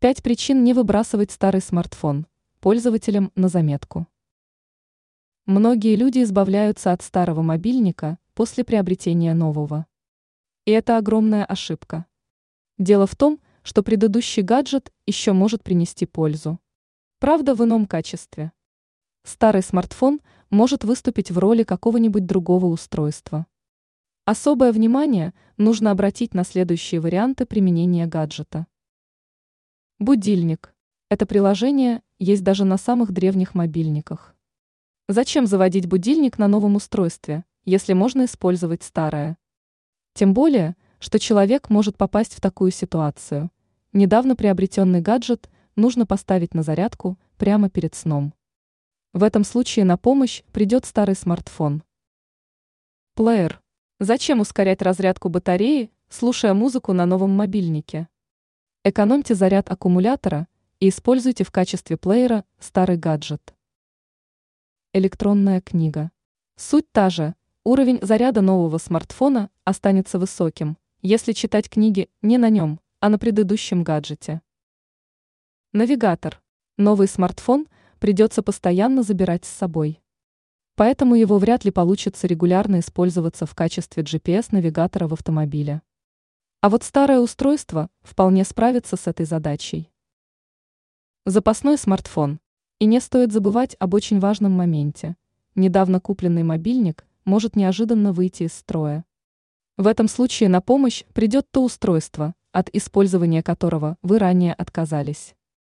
Пять причин не выбрасывать старый смартфон. Пользователям на заметку. Многие люди избавляются от старого мобильника после приобретения нового. И это огромная ошибка. Дело в том, что предыдущий гаджет еще может принести пользу. Правда, в ином качестве. Старый смартфон может выступить в роли какого-нибудь другого устройства. Особое внимание нужно обратить на следующие варианты применения гаджета. Будильник. Это приложение есть даже на самых древних мобильниках. Зачем заводить будильник на новом устройстве, если можно использовать старое? Тем более, что человек может попасть в такую ситуацию. Недавно приобретенный гаджет нужно поставить на зарядку прямо перед сном. В этом случае на помощь придет старый смартфон. Плеер. Зачем ускорять разрядку батареи, слушая музыку на новом мобильнике? Экономьте заряд аккумулятора и используйте в качестве плеера старый гаджет. Электронная книга. Суть та же, уровень заряда нового смартфона останется высоким, если читать книги не на нем, а на предыдущем гаджете. Навигатор. Новый смартфон придется постоянно забирать с собой. Поэтому его вряд ли получится регулярно использоваться в качестве GPS-навигатора в автомобиле. А вот старое устройство вполне справится с этой задачей. Запасной смартфон. И не стоит забывать об очень важном моменте. Недавно купленный мобильник может неожиданно выйти из строя. В этом случае на помощь придет то устройство, от использования которого вы ранее отказались.